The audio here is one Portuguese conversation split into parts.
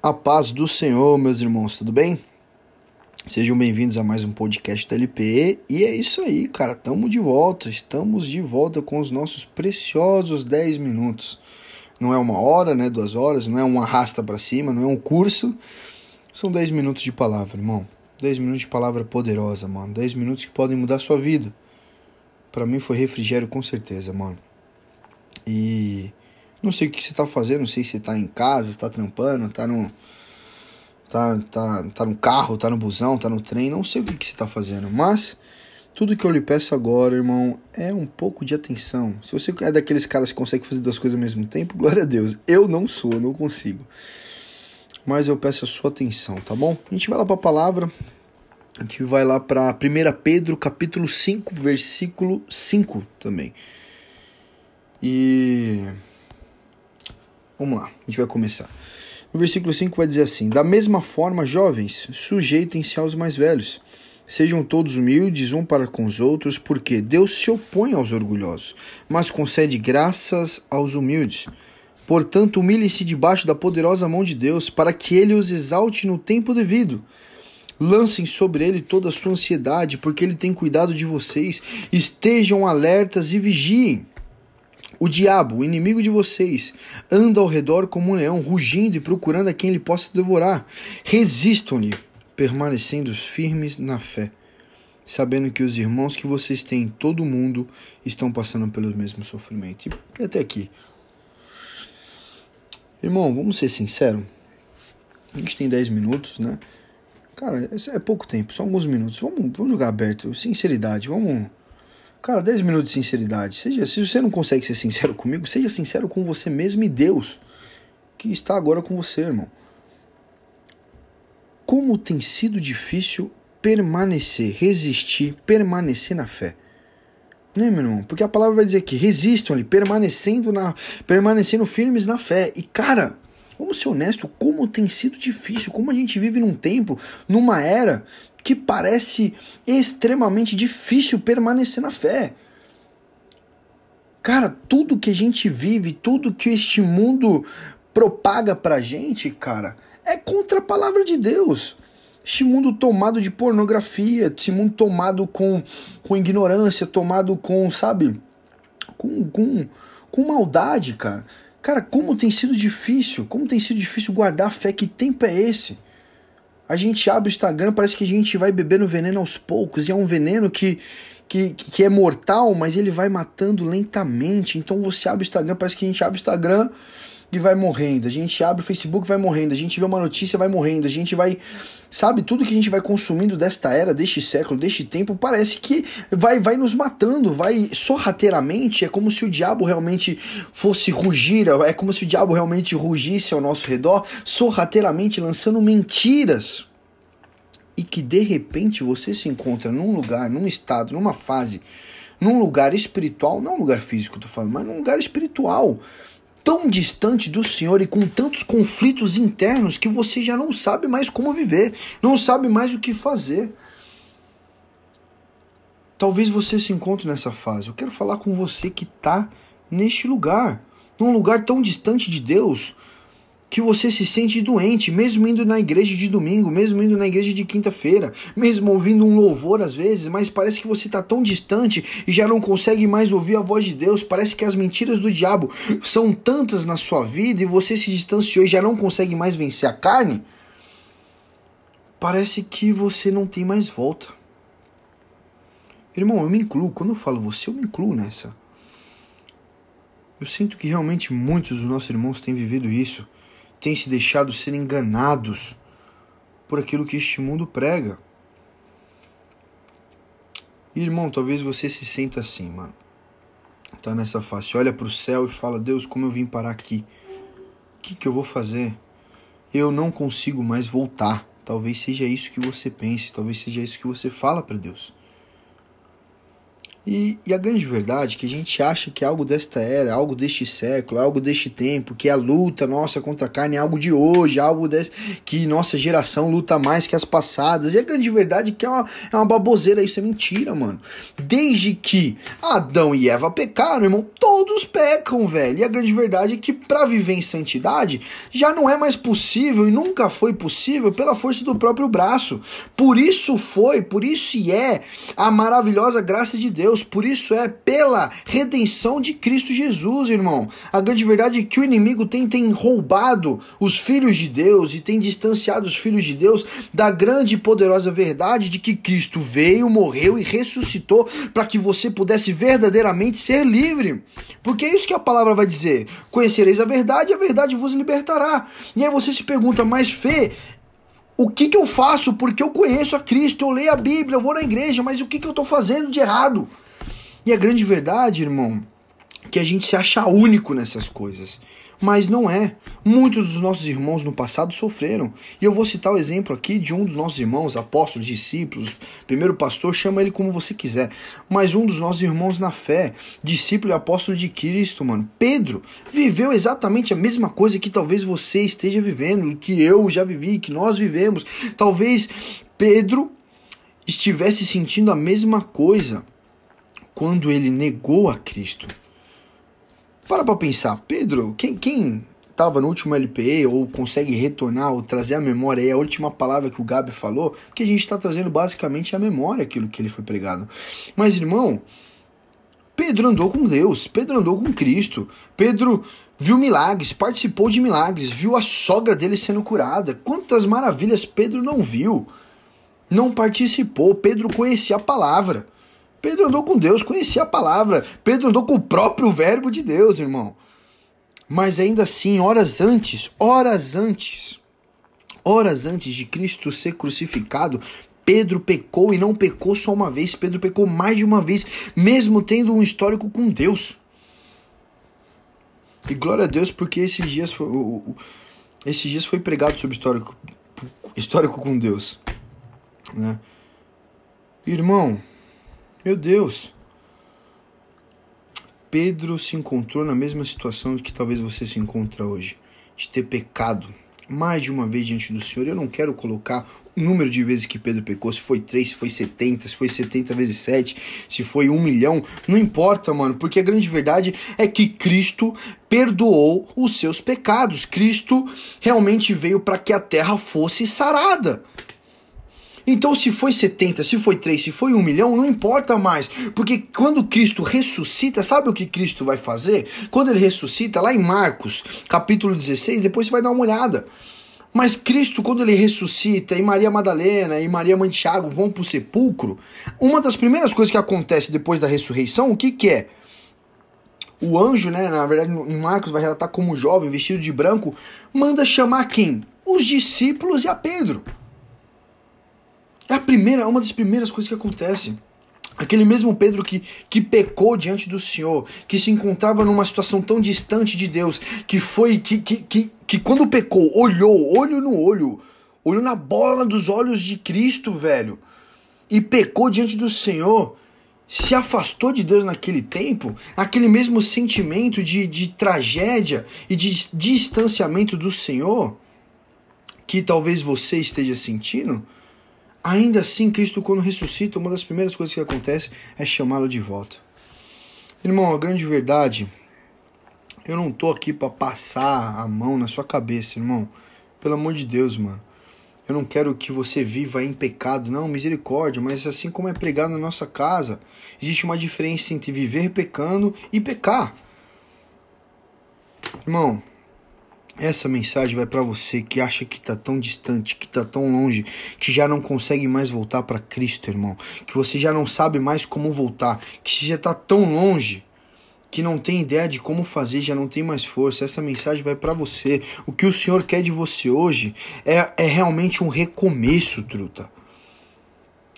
A paz do Senhor, meus irmãos, tudo bem? Sejam bem-vindos a mais um podcast da LPE. E é isso aí, cara, estamos de volta. Estamos de volta com os nossos preciosos 10 minutos. Não é uma hora, né? Duas horas, não é um arrasta para cima, não é um curso. São 10 minutos de palavra, irmão. 10 minutos de palavra poderosa, mano. 10 minutos que podem mudar a sua vida. Para mim foi refrigério com certeza, mano. E não sei o que você tá fazendo, não sei se tá em casa, se tá trampando, tá no. Tá, tá, tá no carro, tá no busão, tá no trem, não sei o que, que você tá fazendo, mas tudo que eu lhe peço agora, irmão, é um pouco de atenção. Se você é daqueles caras que consegue fazer duas coisas ao mesmo tempo, glória a Deus. Eu não sou, eu não consigo. Mas eu peço a sua atenção, tá bom? A gente vai lá para a palavra. A gente vai lá para 1 Pedro, capítulo 5, versículo 5 também. E Vamos lá, a gente vai começar. No versículo 5 vai dizer assim: Da mesma forma, jovens, sujeitem-se aos mais velhos. Sejam todos humildes um para com os outros, porque Deus se opõe aos orgulhosos, mas concede graças aos humildes. Portanto, humilhem-se debaixo da poderosa mão de Deus, para que ele os exalte no tempo devido. Lancem sobre ele toda a sua ansiedade, porque ele tem cuidado de vocês. Estejam alertas e vigiem. O diabo, o inimigo de vocês, anda ao redor como um leão, rugindo e procurando a quem ele possa devorar. Resistam-lhe, permanecendo firmes na fé, sabendo que os irmãos que vocês têm em todo o mundo estão passando pelo mesmo sofrimento. E até aqui. Irmão, vamos ser sinceros. A gente tem 10 minutos, né? Cara, é pouco tempo, só alguns minutos. Vamos, vamos jogar aberto, sinceridade, vamos Cara, 10 minutos de sinceridade. Seja, se você não consegue ser sincero comigo, seja sincero com você mesmo e Deus, que está agora com você, irmão. Como tem sido difícil permanecer, resistir, permanecer na fé. Né, meu irmão? Porque a palavra vai dizer que resistam ali, permanecendo na, permanecendo firmes na fé. E cara, vamos ser honestos, como tem sido difícil, como a gente vive num tempo, numa era que parece extremamente difícil permanecer na fé. Cara, tudo que a gente vive, tudo que este mundo propaga pra gente, cara, é contra a palavra de Deus. Este mundo tomado de pornografia, este mundo tomado com, com ignorância, tomado com, sabe, com, com, com maldade, cara. Cara, como tem sido difícil, como tem sido difícil guardar a fé, que tempo é esse? A gente abre o Instagram, parece que a gente vai bebendo veneno aos poucos, e é um veneno que, que, que é mortal, mas ele vai matando lentamente. Então você abre o Instagram, parece que a gente abre o Instagram e vai morrendo. A gente abre o Facebook e vai morrendo. A gente vê uma notícia vai morrendo. A gente vai. Sabe, tudo que a gente vai consumindo desta era, deste século, deste tempo, parece que vai, vai nos matando, vai sorrateiramente. É como se o diabo realmente fosse rugir, é como se o diabo realmente rugisse ao nosso redor, sorrateiramente lançando mentiras. E que de repente você se encontra num lugar, num estado, numa fase, num lugar espiritual, não um lugar físico, tô falando, mas num lugar espiritual tão distante do Senhor e com tantos conflitos internos que você já não sabe mais como viver, não sabe mais o que fazer. Talvez você se encontre nessa fase. Eu quero falar com você que está neste lugar, num lugar tão distante de Deus, que você se sente doente, mesmo indo na igreja de domingo, mesmo indo na igreja de quinta-feira, mesmo ouvindo um louvor às vezes, mas parece que você está tão distante e já não consegue mais ouvir a voz de Deus. Parece que as mentiras do diabo são tantas na sua vida e você se distanciou e já não consegue mais vencer a carne. Parece que você não tem mais volta. Irmão, eu me incluo. Quando eu falo você, eu me incluo nessa. Eu sinto que realmente muitos dos nossos irmãos têm vivido isso têm se deixado ser enganados por aquilo que este mundo prega. Irmão, talvez você se sinta assim, mano. Tá nessa face, olha para o céu e fala: Deus, como eu vim parar aqui? O que, que eu vou fazer? Eu não consigo mais voltar. Talvez seja isso que você pense, talvez seja isso que você fala para Deus. E, e, a grande verdade é que a gente acha que algo desta era, algo deste século, algo deste tempo, que a luta nossa contra a carne é algo de hoje, algo de, que nossa geração luta mais que as passadas. E a grande verdade é que é uma, é uma baboseira, isso é mentira, mano. Desde que Adão e Eva pecaram, irmão, todos pecam, velho. E a grande verdade é que para viver em santidade já não é mais possível e nunca foi possível pela força do próprio braço. Por isso foi, por isso é a maravilhosa graça de Deus Deus, por isso é pela redenção de Cristo Jesus, irmão. A grande verdade é que o inimigo tem, tem roubado os filhos de Deus e tem distanciado os filhos de Deus da grande e poderosa verdade de que Cristo veio, morreu e ressuscitou para que você pudesse verdadeiramente ser livre. Porque é isso que a palavra vai dizer: conhecereis a verdade e a verdade vos libertará. E aí você se pergunta, mas fé o que, que eu faço? Porque eu conheço a Cristo, eu leio a Bíblia, eu vou na igreja, mas o que, que eu estou fazendo de errado? E a grande verdade, irmão, que a gente se acha único nessas coisas. Mas não é. Muitos dos nossos irmãos no passado sofreram. E eu vou citar o exemplo aqui de um dos nossos irmãos, apóstolos, discípulos, primeiro pastor, chama ele como você quiser. Mas um dos nossos irmãos na fé, discípulo e apóstolo de Cristo, mano, Pedro, viveu exatamente a mesma coisa que talvez você esteja vivendo, que eu já vivi, que nós vivemos. Talvez Pedro estivesse sentindo a mesma coisa quando ele negou a Cristo. Para para pensar, Pedro, quem, quem estava no último LPE ou consegue retornar ou trazer a memória aí a última palavra que o Gabi falou, que a gente está trazendo basicamente a memória aquilo que ele foi pregado. Mas irmão, Pedro andou com Deus, Pedro andou com Cristo, Pedro viu milagres, participou de milagres, viu a sogra dele sendo curada. Quantas maravilhas Pedro não viu? Não participou, Pedro conhecia a palavra. Pedro andou com Deus, conhecia a palavra. Pedro andou com o próprio verbo de Deus, irmão. Mas ainda assim, horas antes, horas antes, horas antes de Cristo ser crucificado, Pedro pecou e não pecou só uma vez, Pedro pecou mais de uma vez, mesmo tendo um histórico com Deus. E glória a Deus, porque esses dias foi, esses dias foi pregado sobre histórico, histórico com Deus. Né? Irmão, meu Deus! Pedro se encontrou na mesma situação que talvez você se encontra hoje, de ter pecado mais de uma vez diante do Senhor. Eu não quero colocar o número de vezes que Pedro pecou, se foi 3, se foi 70, se foi 70 vezes 7, se foi 1 milhão, não importa, mano, porque a grande verdade é que Cristo perdoou os seus pecados. Cristo realmente veio para que a terra fosse sarada. Então, se foi 70, se foi 3, se foi 1 milhão, não importa mais. Porque quando Cristo ressuscita, sabe o que Cristo vai fazer? Quando ele ressuscita, lá em Marcos, capítulo 16, depois você vai dar uma olhada. Mas Cristo, quando ele ressuscita, e Maria Madalena e Maria Mãe Tiago vão para o sepulcro, uma das primeiras coisas que acontece depois da ressurreição, o que, que é? O anjo, né, na verdade, em Marcos vai relatar como jovem, vestido de branco, manda chamar quem? Os discípulos e a Pedro. É a primeira, uma das primeiras coisas que acontece. Aquele mesmo Pedro que, que pecou diante do Senhor, que se encontrava numa situação tão distante de Deus, que foi que, que, que, que quando pecou, olhou, olho no olho, olhou na bola dos olhos de Cristo, velho, e pecou diante do Senhor, se afastou de Deus naquele tempo, aquele mesmo sentimento de, de tragédia e de distanciamento do Senhor, que talvez você esteja sentindo, Ainda assim, Cristo, quando ressuscita, uma das primeiras coisas que acontece é chamá-lo de volta. Irmão, a grande verdade, eu não tô aqui para passar a mão na sua cabeça, irmão. Pelo amor de Deus, mano. Eu não quero que você viva em pecado, não, misericórdia, mas assim como é pregado na nossa casa, existe uma diferença entre viver pecando e pecar. Irmão, essa mensagem vai para você que acha que está tão distante, que está tão longe, que já não consegue mais voltar para Cristo, irmão. Que você já não sabe mais como voltar, que você já está tão longe que não tem ideia de como fazer, já não tem mais força. Essa mensagem vai para você. O que o Senhor quer de você hoje é, é realmente um recomeço, truta.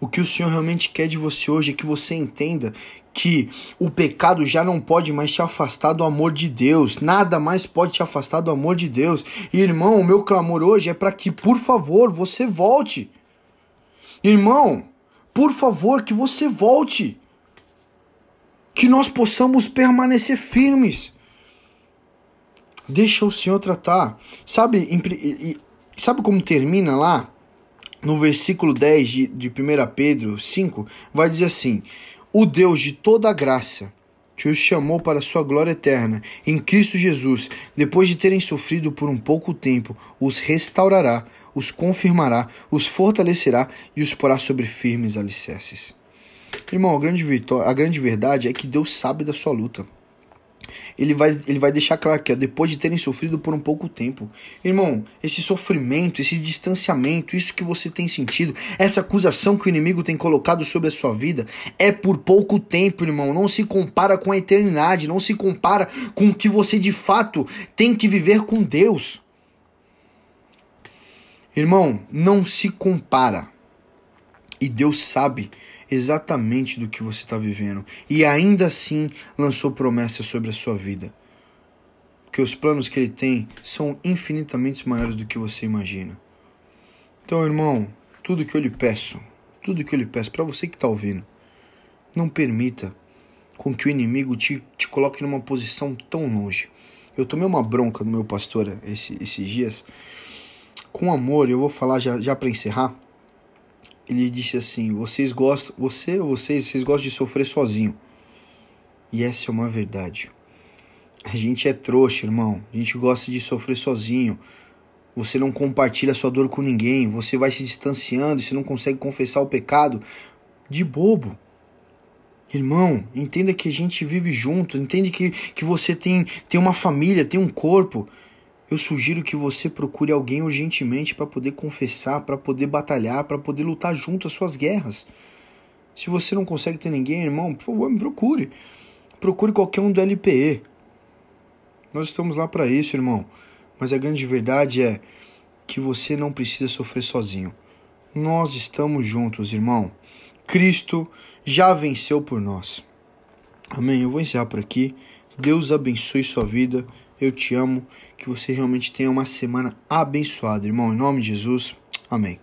O que o Senhor realmente quer de você hoje é que você entenda que o pecado já não pode mais te afastar do amor de Deus, nada mais pode te afastar do amor de Deus. E, irmão, o meu clamor hoje é para que, por favor, você volte. Irmão, por favor, que você volte. que nós possamos permanecer firmes. Deixa o Senhor tratar. Sabe, sabe como termina lá? No versículo 10 de, de 1 Pedro 5, vai dizer assim: O Deus de toda graça, que os chamou para a sua glória eterna em Cristo Jesus, depois de terem sofrido por um pouco tempo, os restaurará, os confirmará, os fortalecerá e os porá sobre firmes alicerces. Irmão, a grande, a grande verdade é que Deus sabe da sua luta. Ele vai, ele vai deixar claro que depois de terem sofrido por um pouco tempo. Irmão, esse sofrimento, esse distanciamento, isso que você tem sentido, essa acusação que o inimigo tem colocado sobre a sua vida, é por pouco tempo, irmão. Não se compara com a eternidade, não se compara com o que você de fato tem que viver com Deus. Irmão, não se compara. E Deus sabe exatamente do que você está vivendo e ainda assim lançou promessas sobre a sua vida. Porque os planos que ele tem são infinitamente maiores do que você imagina. Então, irmão, tudo que eu lhe peço, tudo que eu lhe peço para você que está ouvindo, não permita com que o inimigo te, te coloque numa posição tão longe. Eu tomei uma bronca do meu pastor esse, esses dias. Com amor, eu vou falar já, já para encerrar ele disse assim: vocês gostam, você ou vocês, vocês gostam de sofrer sozinho. E essa é uma verdade. A gente é trouxa, irmão. A gente gosta de sofrer sozinho. Você não compartilha sua dor com ninguém. Você vai se distanciando você não consegue confessar o pecado de bobo. Irmão, entenda que a gente vive junto. Entende que, que você tem, tem uma família, tem um corpo eu sugiro que você procure alguém urgentemente para poder confessar, para poder batalhar, para poder lutar junto as suas guerras. Se você não consegue ter ninguém, irmão, por favor, me procure. Procure qualquer um do LPE. Nós estamos lá para isso, irmão. Mas a grande verdade é que você não precisa sofrer sozinho. Nós estamos juntos, irmão. Cristo já venceu por nós. Amém. Eu vou encerrar por aqui. Deus abençoe sua vida. Eu te amo. Que você realmente tenha uma semana abençoada, irmão. Em nome de Jesus. Amém.